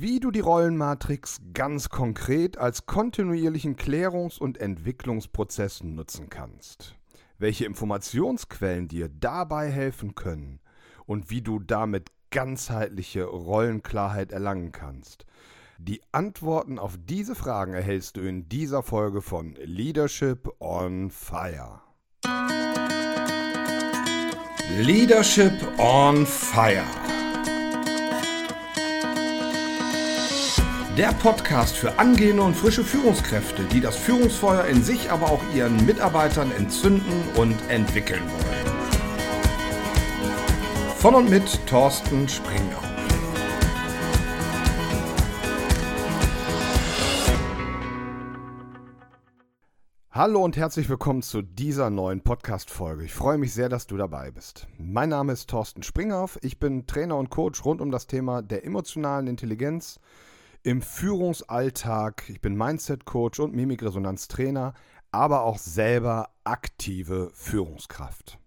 wie du die Rollenmatrix ganz konkret als kontinuierlichen Klärungs- und Entwicklungsprozess nutzen kannst, welche Informationsquellen dir dabei helfen können und wie du damit ganzheitliche Rollenklarheit erlangen kannst. Die Antworten auf diese Fragen erhältst du in dieser Folge von Leadership on Fire. Leadership on Fire. Der Podcast für angehende und frische Führungskräfte, die das Führungsfeuer in sich, aber auch ihren Mitarbeitern entzünden und entwickeln wollen. Von und mit Thorsten Springer. Hallo und herzlich willkommen zu dieser neuen Podcast-Folge. Ich freue mich sehr, dass du dabei bist. Mein Name ist Thorsten Springhoff. Ich bin Trainer und Coach rund um das Thema der emotionalen Intelligenz im Führungsalltag. Ich bin Mindset-Coach und Mimikresonanz-Trainer, aber auch selber aktive Führungskraft.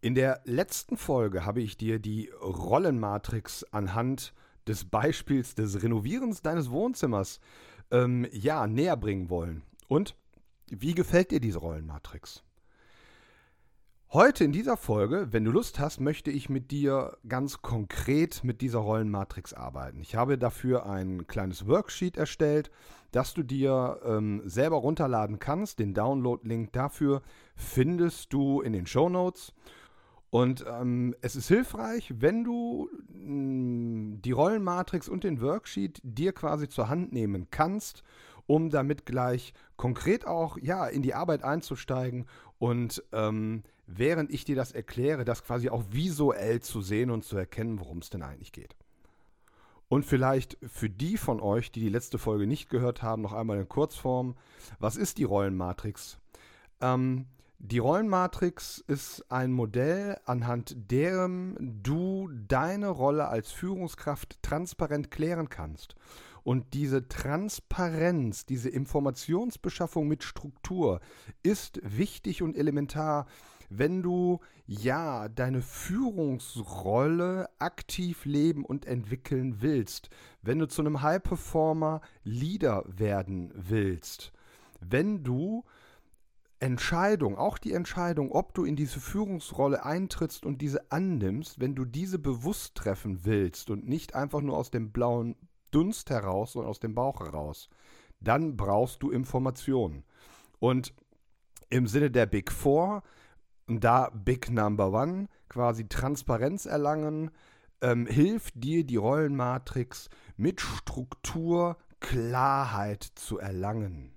In der letzten Folge habe ich dir die Rollenmatrix anhand des Beispiels des Renovierens deines Wohnzimmers ähm, ja, näher bringen wollen. Und wie gefällt dir diese Rollenmatrix? Heute in dieser Folge, wenn du Lust hast, möchte ich mit dir ganz konkret mit dieser Rollenmatrix arbeiten. Ich habe dafür ein kleines Worksheet erstellt, das du dir ähm, selber runterladen kannst. Den Download-Link dafür findest du in den Show Notes. Und ähm, es ist hilfreich, wenn du mh, mm, die Rollenmatrix und den Worksheet dir quasi zur Hand nehmen kannst, um damit gleich konkret auch ja in die Arbeit einzusteigen und ähm, während ich dir das erkläre, das quasi auch visuell zu sehen und zu erkennen, worum es denn eigentlich geht. Und vielleicht für die von euch, die die letzte Folge nicht gehört haben, noch einmal in Kurzform. Was ist die Rollenmatrix? Ähm, die Rollenmatrix ist ein Modell, anhand dem du deine Rolle als Führungskraft transparent klären kannst. Und diese Transparenz, diese Informationsbeschaffung mit Struktur ist wichtig und elementar wenn du ja deine Führungsrolle aktiv leben und entwickeln willst, wenn du zu einem High-Performer Leader werden willst, wenn du Entscheidung, auch die Entscheidung, ob du in diese Führungsrolle eintrittst und diese annimmst, wenn du diese bewusst treffen willst und nicht einfach nur aus dem blauen Dunst heraus, sondern aus dem Bauch heraus, dann brauchst du Informationen. Und im Sinne der Big Four und da Big Number One, quasi Transparenz erlangen, ähm, hilft dir die Rollenmatrix mit Struktur Klarheit zu erlangen.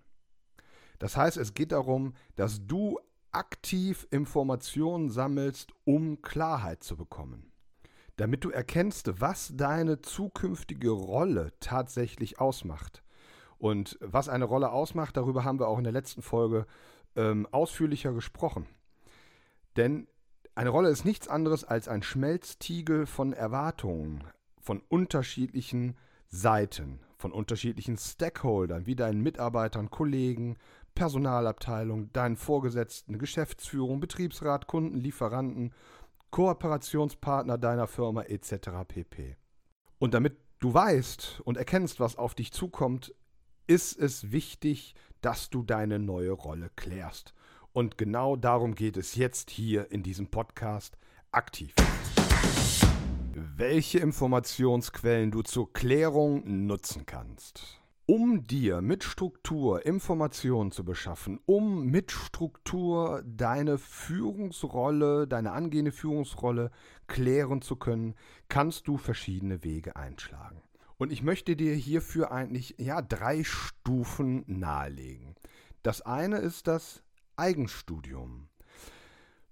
Das heißt, es geht darum, dass du aktiv Informationen sammelst, um Klarheit zu bekommen. Damit du erkennst, was deine zukünftige Rolle tatsächlich ausmacht. Und was eine Rolle ausmacht, darüber haben wir auch in der letzten Folge ähm, ausführlicher gesprochen. Denn eine Rolle ist nichts anderes als ein Schmelztiegel von Erwartungen von unterschiedlichen Seiten, von unterschiedlichen Stakeholdern, wie deinen Mitarbeitern, Kollegen, Personalabteilung, deinen Vorgesetzten, Geschäftsführung, Betriebsrat, Kunden, Lieferanten, Kooperationspartner deiner Firma etc. pp. Und damit du weißt und erkennst, was auf dich zukommt, ist es wichtig, dass du deine neue Rolle klärst. Und genau darum geht es jetzt hier in diesem Podcast aktiv. Welche Informationsquellen du zur Klärung nutzen kannst. Um dir mit Struktur Informationen zu beschaffen, um mit Struktur deine Führungsrolle, deine angehende Führungsrolle klären zu können, kannst du verschiedene Wege einschlagen. Und ich möchte dir hierfür eigentlich ja drei Stufen nahelegen. Das eine ist das Eigenstudium.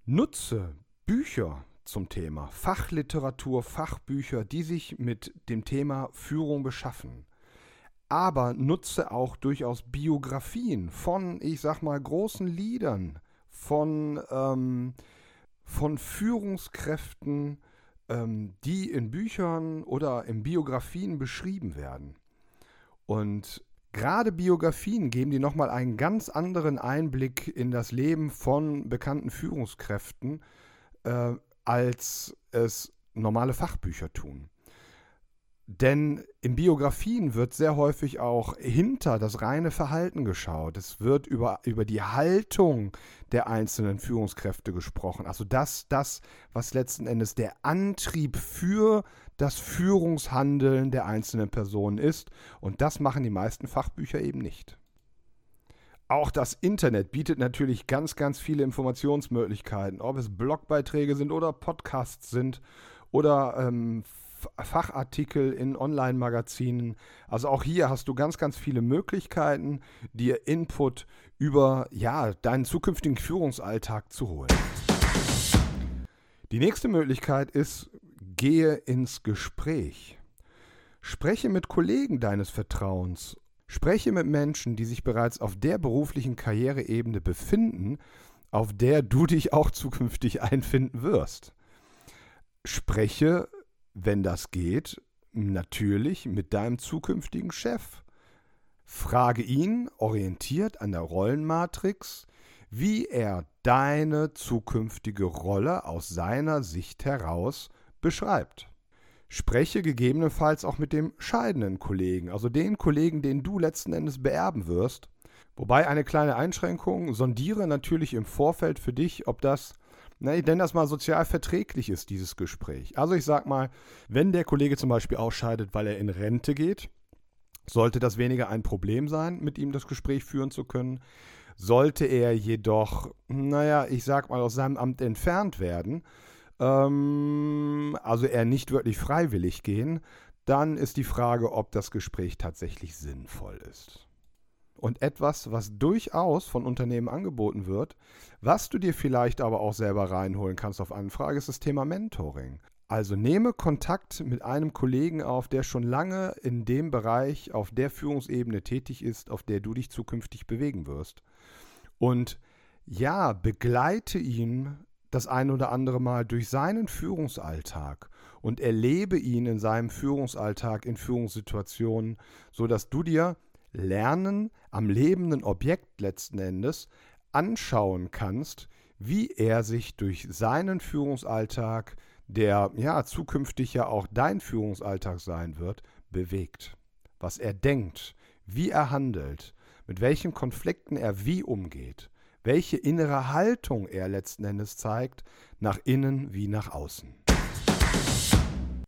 Nutze Bücher zum Thema, Fachliteratur, Fachbücher, die sich mit dem Thema Führung beschaffen. Aber nutze auch durchaus Biografien von, ich sag mal, großen Liedern, von, ähm, von Führungskräften, ähm, die in Büchern oder in Biografien beschrieben werden. Und Gerade Biografien geben dir nochmal einen ganz anderen Einblick in das Leben von bekannten Führungskräften, äh, als es normale Fachbücher tun. Denn in Biografien wird sehr häufig auch hinter das reine Verhalten geschaut. Es wird über, über die Haltung der einzelnen Führungskräfte gesprochen. Also das, das, was letzten Endes der Antrieb für das Führungshandeln der einzelnen Personen ist. Und das machen die meisten Fachbücher eben nicht. Auch das Internet bietet natürlich ganz, ganz viele Informationsmöglichkeiten, ob es Blogbeiträge sind oder Podcasts sind oder ähm, Fachartikel in Online-Magazinen. Also auch hier hast du ganz, ganz viele Möglichkeiten, dir Input über ja, deinen zukünftigen Führungsalltag zu holen. Die nächste Möglichkeit ist, gehe ins Gespräch. Spreche mit Kollegen deines Vertrauens. Spreche mit Menschen, die sich bereits auf der beruflichen Karriereebene befinden, auf der du dich auch zukünftig einfinden wirst. Spreche wenn das geht, natürlich mit deinem zukünftigen Chef. Frage ihn, orientiert an der Rollenmatrix, wie er deine zukünftige Rolle aus seiner Sicht heraus beschreibt. Spreche gegebenenfalls auch mit dem scheidenden Kollegen, also den Kollegen, den du letzten Endes beerben wirst. Wobei eine kleine Einschränkung, sondiere natürlich im Vorfeld für dich, ob das ich nenne das mal sozial verträglich ist, dieses Gespräch. Also ich sag mal, wenn der Kollege zum Beispiel ausscheidet, weil er in Rente geht, sollte das weniger ein Problem sein, mit ihm das Gespräch führen zu können. Sollte er jedoch, naja, ich sag mal, aus seinem Amt entfernt werden, ähm, also er nicht wirklich freiwillig gehen, dann ist die Frage, ob das Gespräch tatsächlich sinnvoll ist und etwas, was durchaus von Unternehmen angeboten wird, was du dir vielleicht aber auch selber reinholen kannst auf Anfrage, ist das Thema Mentoring. Also nehme Kontakt mit einem Kollegen auf, der schon lange in dem Bereich, auf der Führungsebene tätig ist, auf der du dich zukünftig bewegen wirst. Und ja, begleite ihn das ein oder andere Mal durch seinen Führungsalltag und erlebe ihn in seinem Führungsalltag, in Führungssituationen, sodass du dir Lernen am lebenden Objekt letzten Endes anschauen kannst, wie er sich durch seinen Führungsalltag, der ja zukünftig ja auch dein Führungsalltag sein wird, bewegt. Was er denkt, wie er handelt, mit welchen Konflikten er wie umgeht, welche innere Haltung er letzten Endes zeigt, nach innen wie nach außen.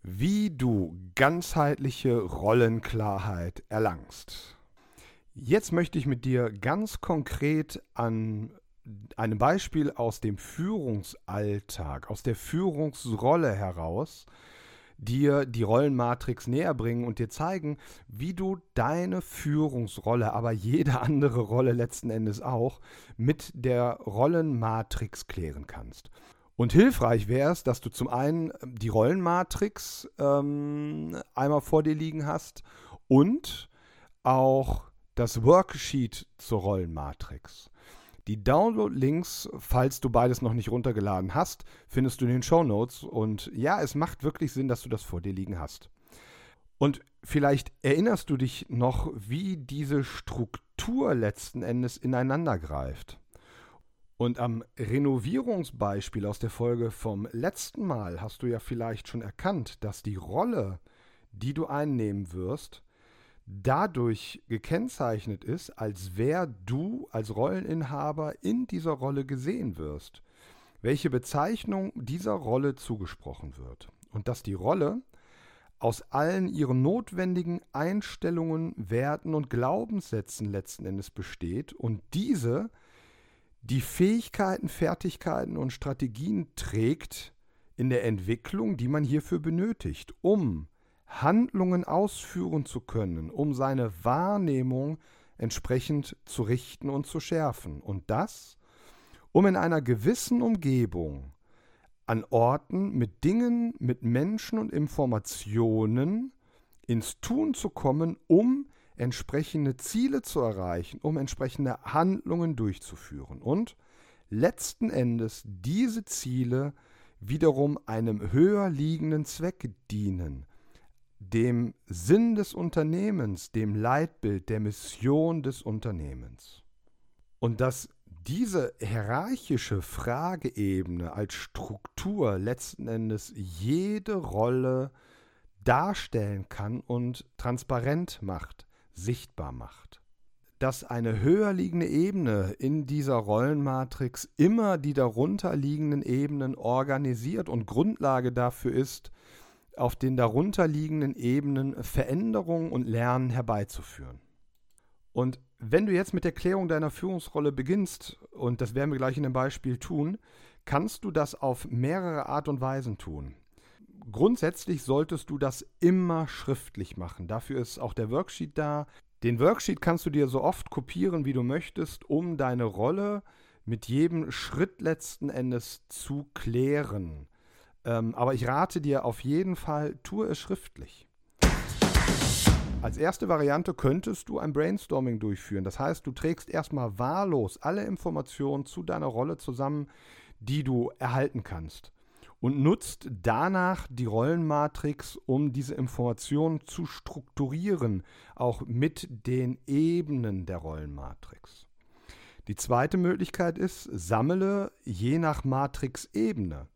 Wie du ganzheitliche Rollenklarheit erlangst. Jetzt möchte ich mit dir ganz konkret an einem Beispiel aus dem Führungsalltag, aus der Führungsrolle heraus, dir die Rollenmatrix näher bringen und dir zeigen, wie du deine Führungsrolle, aber jede andere Rolle letzten Endes auch, mit der Rollenmatrix klären kannst. Und hilfreich wäre es, dass du zum einen die Rollenmatrix ähm, einmal vor dir liegen hast und auch das Worksheet zur Rollenmatrix. Die Download-Links, falls du beides noch nicht runtergeladen hast, findest du in den Show Notes. Und ja, es macht wirklich Sinn, dass du das vor dir liegen hast. Und vielleicht erinnerst du dich noch, wie diese Struktur letzten Endes ineinander greift. Und am Renovierungsbeispiel aus der Folge vom letzten Mal hast du ja vielleicht schon erkannt, dass die Rolle, die du einnehmen wirst, dadurch gekennzeichnet ist, als wer du als Rolleninhaber in dieser Rolle gesehen wirst, welche Bezeichnung dieser Rolle zugesprochen wird. Und dass die Rolle aus allen ihren notwendigen Einstellungen, Werten und Glaubenssätzen letzten Endes besteht und diese die Fähigkeiten, Fertigkeiten und Strategien trägt in der Entwicklung, die man hierfür benötigt, um Handlungen ausführen zu können, um seine Wahrnehmung entsprechend zu richten und zu schärfen. Und das, um in einer gewissen Umgebung an Orten mit Dingen, mit Menschen und Informationen ins Tun zu kommen, um entsprechende Ziele zu erreichen, um entsprechende Handlungen durchzuführen und letzten Endes diese Ziele wiederum einem höher liegenden Zweck dienen, dem Sinn des Unternehmens, dem Leitbild, der Mission des Unternehmens. Und dass diese hierarchische Frageebene als Struktur letzten Endes jede Rolle darstellen kann und transparent macht, sichtbar macht. Dass eine höher liegende Ebene in dieser Rollenmatrix immer die darunterliegenden Ebenen organisiert und Grundlage dafür ist, auf den darunterliegenden Ebenen Veränderungen und Lernen herbeizuführen. Und wenn du jetzt mit der Klärung deiner Führungsrolle beginnst, und das werden wir gleich in dem Beispiel tun, kannst du das auf mehrere Art und Weisen tun. Grundsätzlich solltest du das immer schriftlich machen. Dafür ist auch der Worksheet da. Den Worksheet kannst du dir so oft kopieren, wie du möchtest, um deine Rolle mit jedem Schritt letzten Endes zu klären. Ähm, aber ich rate dir auf jeden Fall, tue es schriftlich. Als erste Variante könntest du ein Brainstorming durchführen. Das heißt, du trägst erstmal wahllos alle Informationen zu deiner Rolle zusammen, die du erhalten kannst. Und nutzt danach die Rollenmatrix, um diese Informationen zu strukturieren, auch mit den Ebenen der Rollenmatrix. Die zweite Möglichkeit ist, sammle je nach Matrix-Ebene.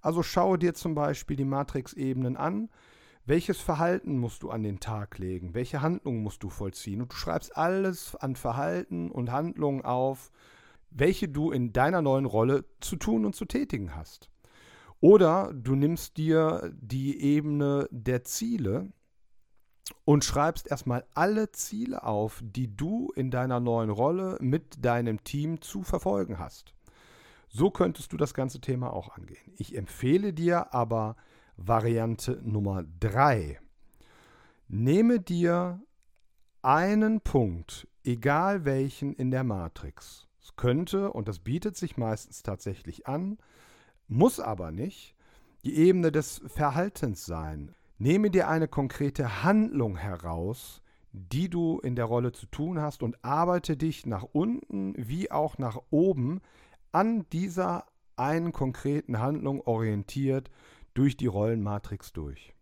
Also schaue dir zum Beispiel die Matrix-Ebenen an. Welches Verhalten musst du an den Tag legen? Welche Handlungen musst du vollziehen? Und du schreibst alles an Verhalten und Handlungen auf, welche du in deiner neuen Rolle zu tun und zu tätigen hast. Oder du nimmst dir die Ebene der Ziele und schreibst erstmal alle Ziele auf, die du in deiner neuen Rolle mit deinem Team zu verfolgen hast. So könntest du das ganze Thema auch angehen. Ich empfehle dir aber Variante Nummer 3. Nehme dir einen Punkt, egal welchen in der Matrix. Es könnte, und das bietet sich meistens tatsächlich an, muss aber nicht, die Ebene des Verhaltens sein. Nehme dir eine konkrete Handlung heraus, die du in der Rolle zu tun hast und arbeite dich nach unten wie auch nach oben an dieser einen konkreten Handlung orientiert durch die Rollenmatrix durch.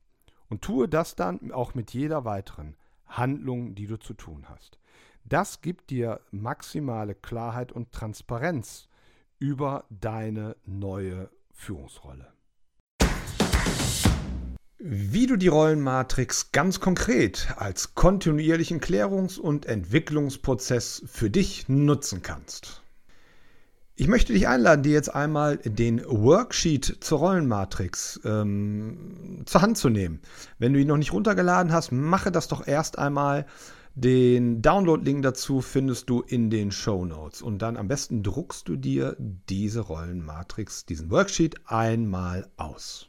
Und tue das dann auch mit jeder weiteren Handlung, die du zu tun hast. Das gibt dir maximale Klarheit und Transparenz über deine neue Führungsrolle. Wie du die Rollenmatrix ganz konkret als kontinuierlichen Klärungs- und Entwicklungsprozess für dich nutzen kannst. Ich möchte dich einladen, dir jetzt einmal den Worksheet zur Rollenmatrix ähm, zur Hand zu nehmen. Wenn du ihn noch nicht runtergeladen hast, mache das doch erst einmal. Den Download-Link dazu findest du in den Show Notes. Und dann am besten druckst du dir diese Rollenmatrix, diesen Worksheet einmal aus.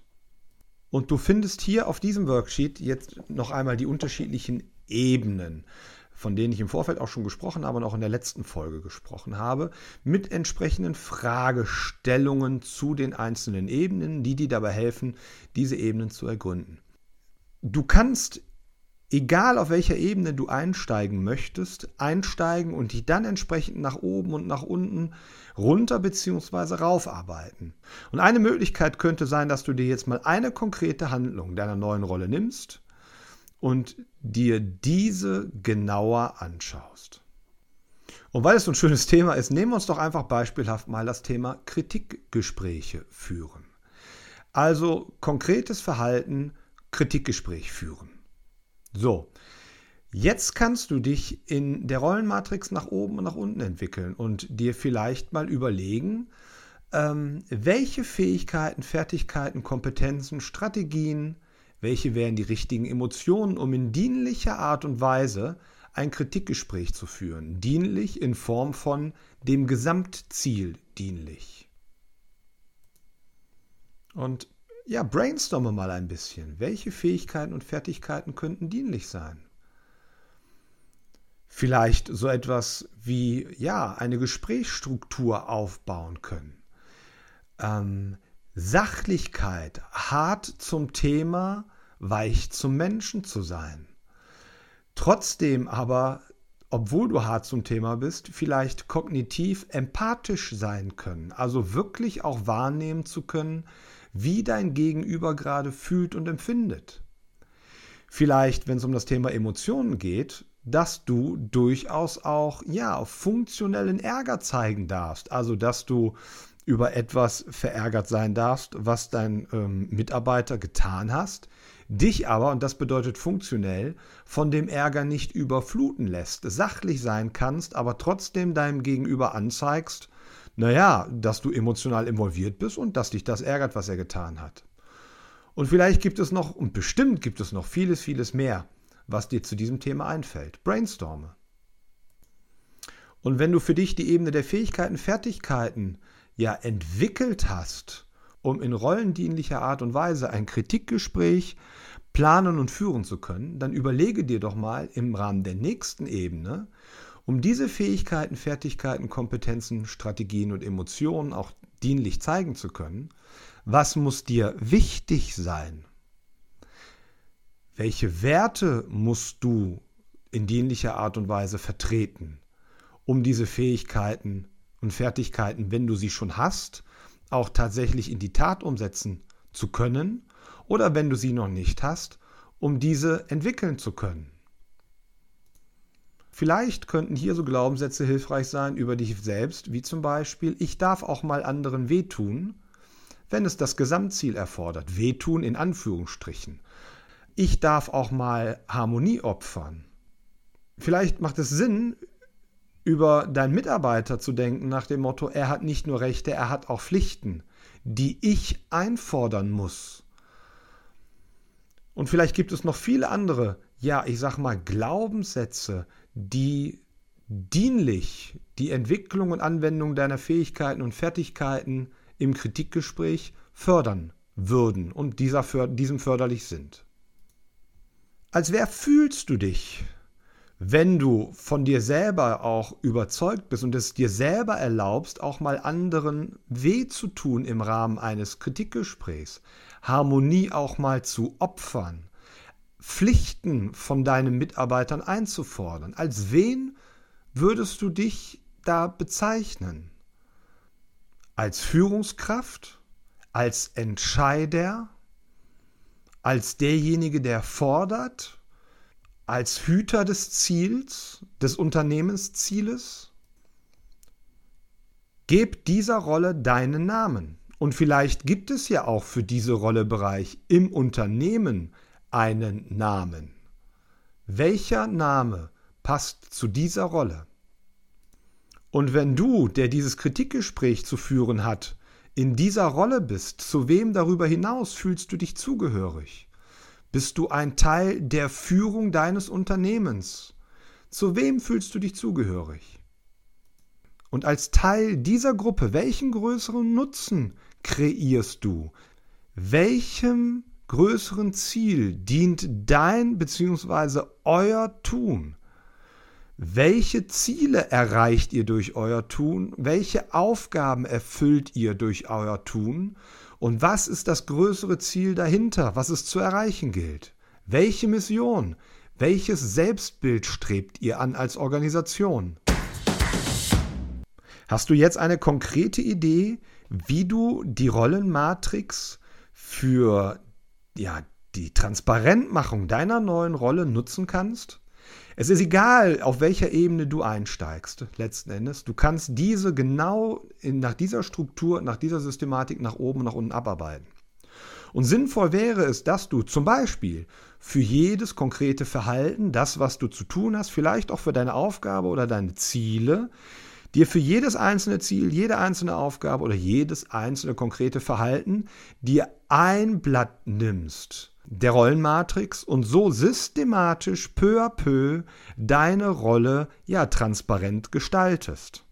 Und du findest hier auf diesem Worksheet jetzt noch einmal die unterschiedlichen Ebenen von denen ich im Vorfeld auch schon gesprochen habe und auch in der letzten Folge gesprochen habe, mit entsprechenden Fragestellungen zu den einzelnen Ebenen, die dir dabei helfen, diese Ebenen zu ergründen. Du kannst, egal auf welcher Ebene du einsteigen möchtest, einsteigen und die dann entsprechend nach oben und nach unten runter bzw. raufarbeiten. Und eine Möglichkeit könnte sein, dass du dir jetzt mal eine konkrete Handlung deiner neuen Rolle nimmst und dir diese genauer anschaust. Und weil es so ein schönes Thema ist, nehmen wir uns doch einfach beispielhaft mal das Thema Kritikgespräche führen. Also konkretes Verhalten, Kritikgespräch führen. So, jetzt kannst du dich in der Rollenmatrix nach oben und nach unten entwickeln und dir vielleicht mal überlegen, ähm, welche Fähigkeiten, Fertigkeiten, Kompetenzen, Strategien, welche wären die richtigen Emotionen, um in dienlicher Art und Weise ein Kritikgespräch zu führen? Dienlich in Form von dem Gesamtziel dienlich. Und ja, brainstorme mal ein bisschen. Welche Fähigkeiten und Fertigkeiten könnten dienlich sein? Vielleicht so etwas wie, ja, eine Gesprächsstruktur aufbauen können. Ähm, Sachlichkeit, hart zum Thema, weich zum Menschen zu sein. Trotzdem aber, obwohl du hart zum Thema bist, vielleicht kognitiv empathisch sein können, also wirklich auch wahrnehmen zu können, wie dein Gegenüber gerade fühlt und empfindet. Vielleicht, wenn es um das Thema Emotionen geht, dass du durchaus auch ja funktionellen Ärger zeigen darfst, also dass du über etwas verärgert sein darfst, was dein ähm, Mitarbeiter getan hast, dich aber, und das bedeutet funktionell, von dem Ärger nicht überfluten lässt, sachlich sein kannst, aber trotzdem deinem Gegenüber anzeigst, naja, dass du emotional involviert bist und dass dich das ärgert, was er getan hat. Und vielleicht gibt es noch, und bestimmt gibt es noch vieles, vieles mehr, was dir zu diesem Thema einfällt. Brainstorme. Und wenn du für dich die Ebene der Fähigkeiten, Fertigkeiten ja entwickelt hast, um in rollendienlicher Art und Weise ein Kritikgespräch planen und führen zu können, dann überlege dir doch mal im Rahmen der nächsten Ebene, um diese Fähigkeiten, Fertigkeiten, Kompetenzen, Strategien und Emotionen auch dienlich zeigen zu können, was muss dir wichtig sein? Welche Werte musst du in dienlicher Art und Weise vertreten, um diese Fähigkeiten und Fertigkeiten, wenn du sie schon hast, auch tatsächlich in die Tat umsetzen zu können oder wenn du sie noch nicht hast, um diese entwickeln zu können. Vielleicht könnten hier so Glaubenssätze hilfreich sein über dich selbst, wie zum Beispiel, ich darf auch mal anderen wehtun, wenn es das Gesamtziel erfordert. Wehtun in Anführungsstrichen. Ich darf auch mal Harmonie opfern. Vielleicht macht es Sinn, über deinen Mitarbeiter zu denken nach dem Motto, er hat nicht nur Rechte, er hat auch Pflichten, die ich einfordern muss. Und vielleicht gibt es noch viele andere, ja, ich sag mal, Glaubenssätze, die dienlich die Entwicklung und Anwendung deiner Fähigkeiten und Fertigkeiten im Kritikgespräch fördern würden und dieser, diesem förderlich sind. Als wer fühlst du dich, wenn du von dir selber auch überzeugt bist und es dir selber erlaubst, auch mal anderen weh zu tun im Rahmen eines Kritikgesprächs, Harmonie auch mal zu opfern, Pflichten von deinen Mitarbeitern einzufordern, als wen würdest du dich da bezeichnen? Als Führungskraft? Als Entscheider? Als derjenige, der fordert? Als Hüter des Ziels, des Unternehmenszieles? Geb dieser Rolle deinen Namen. Und vielleicht gibt es ja auch für diese Rollebereich im Unternehmen einen Namen. Welcher Name passt zu dieser Rolle? Und wenn du, der dieses Kritikgespräch zu führen hat, in dieser Rolle bist, zu wem darüber hinaus fühlst du dich zugehörig? Bist du ein Teil der Führung deines Unternehmens? Zu wem fühlst du dich zugehörig? Und als Teil dieser Gruppe, welchen größeren Nutzen kreierst du? Welchem größeren Ziel dient dein bzw. euer Tun? Welche Ziele erreicht ihr durch euer Tun? Welche Aufgaben erfüllt ihr durch euer Tun? Und was ist das größere Ziel dahinter, was es zu erreichen gilt? Welche Mission, welches Selbstbild strebt ihr an als Organisation? Hast du jetzt eine konkrete Idee, wie du die Rollenmatrix für ja, die Transparentmachung deiner neuen Rolle nutzen kannst? Es ist egal, auf welcher Ebene du einsteigst, letzten Endes. Du kannst diese genau in, nach dieser Struktur, nach dieser Systematik nach oben und nach unten abarbeiten. Und sinnvoll wäre es, dass du zum Beispiel für jedes konkrete Verhalten, das, was du zu tun hast, vielleicht auch für deine Aufgabe oder deine Ziele, dir für jedes einzelne Ziel, jede einzelne Aufgabe oder jedes einzelne konkrete Verhalten dir ein Blatt nimmst der Rollenmatrix und so systematisch peu à peu deine Rolle ja transparent gestaltest.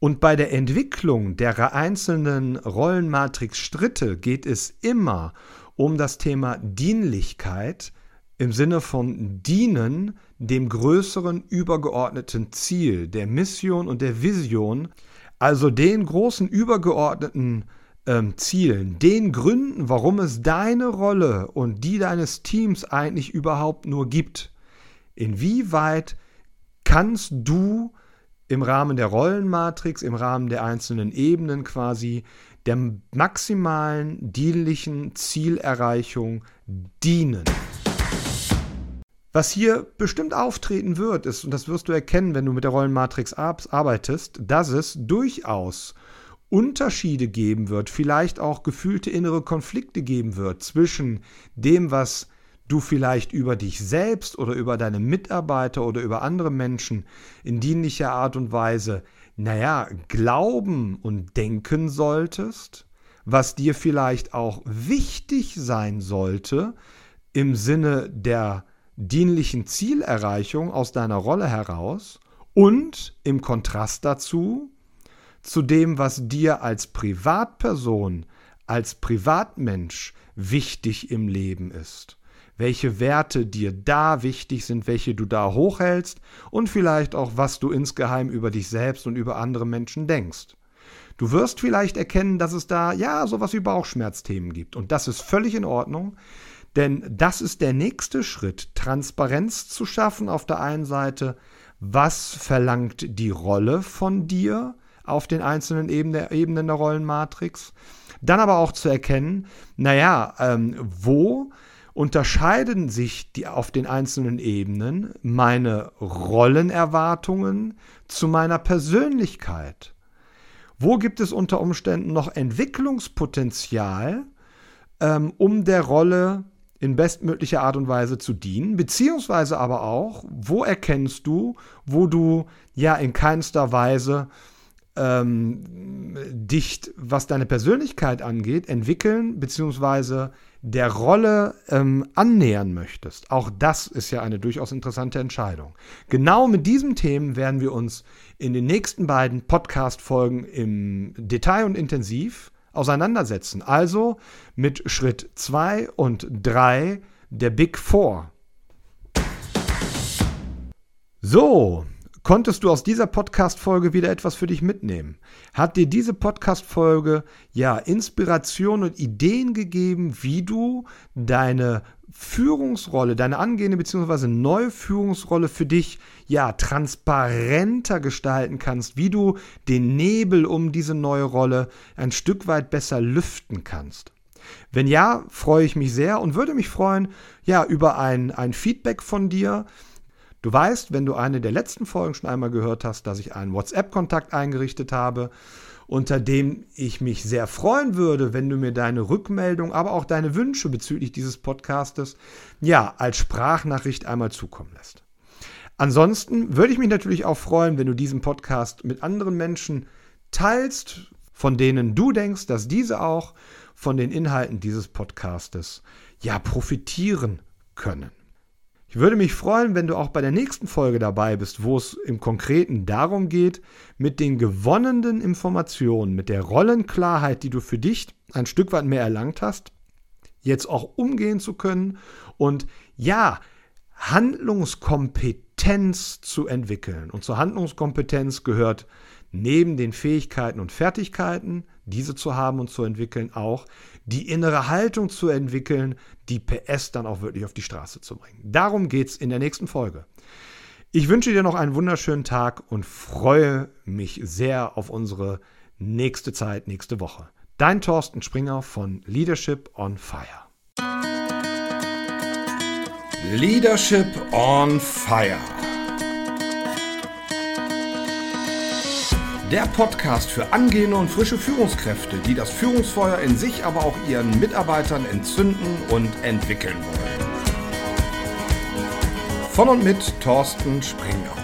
Und bei der Entwicklung der einzelnen Rollenmatrix-Stritte geht es immer um das Thema Dienlichkeit im Sinne von dienen dem größeren übergeordneten Ziel, der Mission und der Vision, also den großen übergeordneten ähm, Zielen, den Gründen, warum es deine Rolle und die deines Teams eigentlich überhaupt nur gibt. Inwieweit kannst du im Rahmen der Rollenmatrix, im Rahmen der einzelnen Ebenen quasi der maximalen dienlichen Zielerreichung dienen? Was hier bestimmt auftreten wird, ist, und das wirst du erkennen, wenn du mit der Rollenmatrix arbeitest, dass es durchaus Unterschiede geben wird, vielleicht auch gefühlte innere Konflikte geben wird zwischen dem, was du vielleicht über dich selbst oder über deine Mitarbeiter oder über andere Menschen in dienlicher Art und Weise, naja, glauben und denken solltest, was dir vielleicht auch wichtig sein sollte im Sinne der dienlichen Zielerreichung aus deiner Rolle heraus und im Kontrast dazu zu dem, was dir als Privatperson, als Privatmensch wichtig im Leben ist. Welche Werte dir da wichtig sind, welche du da hochhältst und vielleicht auch, was du insgeheim über dich selbst und über andere Menschen denkst. Du wirst vielleicht erkennen, dass es da ja sowas wie Bauchschmerzthemen gibt. Und das ist völlig in Ordnung, denn das ist der nächste Schritt, Transparenz zu schaffen auf der einen Seite. Was verlangt die Rolle von dir auf den einzelnen Ebenen der Rollenmatrix? Dann aber auch zu erkennen, naja, ähm, wo unterscheiden sich die auf den einzelnen Ebenen meine Rollenerwartungen zu meiner Persönlichkeit? Wo gibt es unter Umständen noch Entwicklungspotenzial, ähm, um der Rolle in bestmöglicher Art und Weise zu dienen, beziehungsweise aber auch, wo erkennst du, wo du ja in keinster Weise ähm, dich, was deine Persönlichkeit angeht, entwickeln, beziehungsweise der Rolle ähm, annähern möchtest. Auch das ist ja eine durchaus interessante Entscheidung. Genau mit diesen Themen werden wir uns in den nächsten beiden Podcast-Folgen im Detail und intensiv auseinandersetzen. Also mit Schritt 2 und 3 der Big Four. So, Konntest du aus dieser Podcast-Folge wieder etwas für dich mitnehmen? Hat dir diese Podcast-Folge ja Inspiration und Ideen gegeben, wie du deine Führungsrolle, deine angehende bzw. neue Führungsrolle für dich ja transparenter gestalten kannst, wie du den Nebel um diese neue Rolle ein Stück weit besser lüften kannst? Wenn ja, freue ich mich sehr und würde mich freuen, ja, über ein, ein Feedback von dir. Du weißt, wenn du eine der letzten Folgen schon einmal gehört hast, dass ich einen WhatsApp-Kontakt eingerichtet habe, unter dem ich mich sehr freuen würde, wenn du mir deine Rückmeldung, aber auch deine Wünsche bezüglich dieses Podcastes, ja, als Sprachnachricht einmal zukommen lässt. Ansonsten würde ich mich natürlich auch freuen, wenn du diesen Podcast mit anderen Menschen teilst, von denen du denkst, dass diese auch von den Inhalten dieses Podcastes ja profitieren können. Ich würde mich freuen, wenn du auch bei der nächsten Folge dabei bist, wo es im Konkreten darum geht, mit den gewonnenen Informationen, mit der Rollenklarheit, die du für dich ein Stück weit mehr erlangt hast, jetzt auch umgehen zu können und ja, Handlungskompetenz zu entwickeln. Und zur Handlungskompetenz gehört neben den Fähigkeiten und Fertigkeiten, diese zu haben und zu entwickeln, auch die innere Haltung zu entwickeln, die PS dann auch wirklich auf die Straße zu bringen. Darum geht es in der nächsten Folge. Ich wünsche dir noch einen wunderschönen Tag und freue mich sehr auf unsere nächste Zeit, nächste Woche. Dein Thorsten Springer von Leadership on Fire. Leadership on Fire Der Podcast für angehende und frische Führungskräfte, die das Führungsfeuer in sich, aber auch ihren Mitarbeitern entzünden und entwickeln wollen. Von und mit Thorsten Springer.